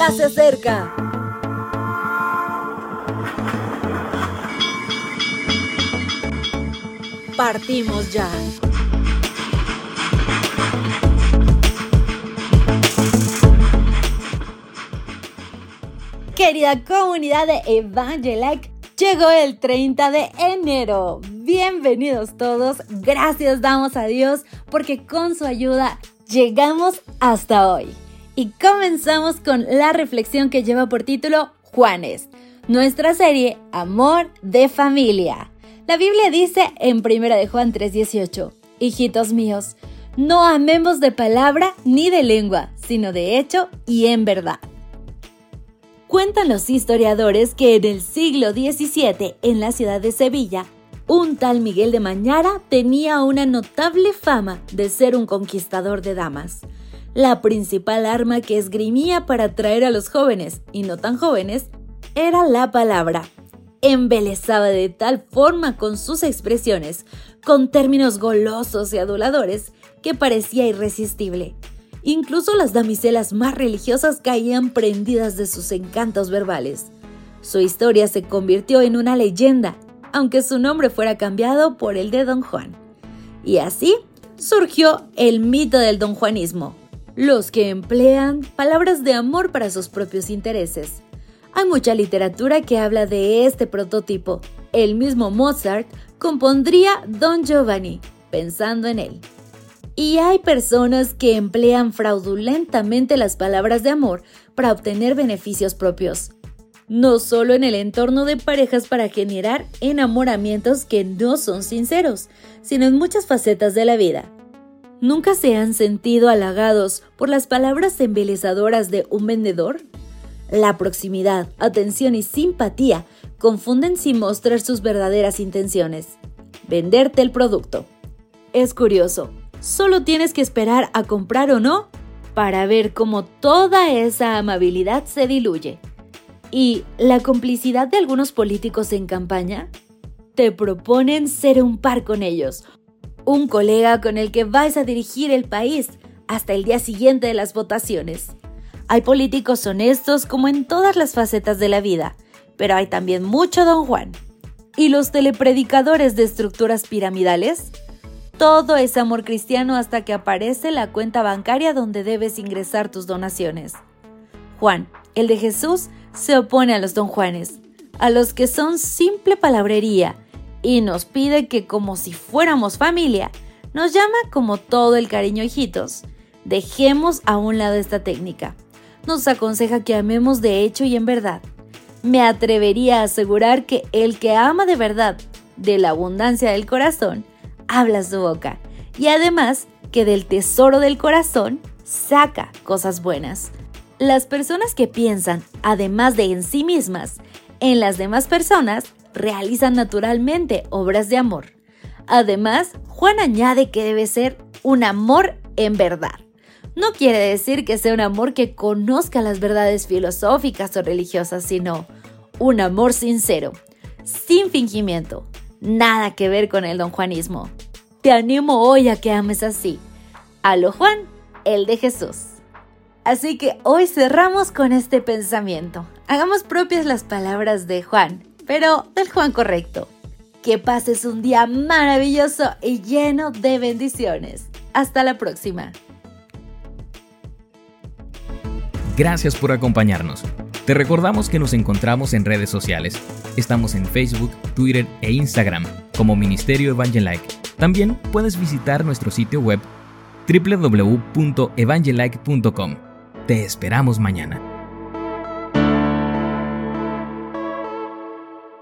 ya se acerca. Partimos ya. Querida comunidad de Evangelike, llegó el 30 de enero. Bienvenidos todos. Gracias damos a Dios porque con su ayuda llegamos hasta hoy. Y comenzamos con la reflexión que lleva por título Juanes, nuestra serie Amor de Familia. La Biblia dice en 1 de Juan 3:18, Hijitos míos, no amemos de palabra ni de lengua, sino de hecho y en verdad. Cuentan los historiadores que en el siglo XVII, en la ciudad de Sevilla, un tal Miguel de Mañara tenía una notable fama de ser un conquistador de damas. La principal arma que esgrimía para atraer a los jóvenes, y no tan jóvenes, era la palabra. Embelezaba de tal forma con sus expresiones, con términos golosos y aduladores, que parecía irresistible. Incluso las damiselas más religiosas caían prendidas de sus encantos verbales. Su historia se convirtió en una leyenda aunque su nombre fuera cambiado por el de Don Juan. Y así surgió el mito del Don Juanismo, los que emplean palabras de amor para sus propios intereses. Hay mucha literatura que habla de este prototipo. El mismo Mozart compondría Don Giovanni, pensando en él. Y hay personas que emplean fraudulentamente las palabras de amor para obtener beneficios propios no solo en el entorno de parejas para generar enamoramientos que no son sinceros, sino en muchas facetas de la vida. ¿Nunca se han sentido halagados por las palabras embelezadoras de un vendedor? La proximidad, atención y simpatía confunden sin mostrar sus verdaderas intenciones. Venderte el producto. Es curioso, solo tienes que esperar a comprar o no para ver cómo toda esa amabilidad se diluye y la complicidad de algunos políticos en campaña? Te proponen ser un par con ellos, un colega con el que vais a dirigir el país hasta el día siguiente de las votaciones. Hay políticos honestos como en todas las facetas de la vida, pero hay también mucho don Juan. ¿Y los telepredicadores de estructuras piramidales? Todo es amor cristiano hasta que aparece la cuenta bancaria donde debes ingresar tus donaciones. Juan, el de Jesús, se opone a los don Juanes, a los que son simple palabrería, y nos pide que como si fuéramos familia, nos llama como todo el cariño hijitos. Dejemos a un lado esta técnica. Nos aconseja que amemos de hecho y en verdad. Me atrevería a asegurar que el que ama de verdad, de la abundancia del corazón, habla su boca. Y además que del tesoro del corazón saca cosas buenas. Las personas que piensan, además de en sí mismas, en las demás personas, realizan naturalmente obras de amor. Además, Juan añade que debe ser un amor en verdad. No quiere decir que sea un amor que conozca las verdades filosóficas o religiosas, sino un amor sincero, sin fingimiento, nada que ver con el don Juanismo. Te animo hoy a que ames así. A lo Juan, el de Jesús. Así que hoy cerramos con este pensamiento. Hagamos propias las palabras de Juan, pero del Juan correcto. Que pases un día maravilloso y lleno de bendiciones. Hasta la próxima. Gracias por acompañarnos. Te recordamos que nos encontramos en redes sociales. Estamos en Facebook, Twitter e Instagram como Ministerio Evangelike. También puedes visitar nuestro sitio web www.evangelike.com te esperamos mañana.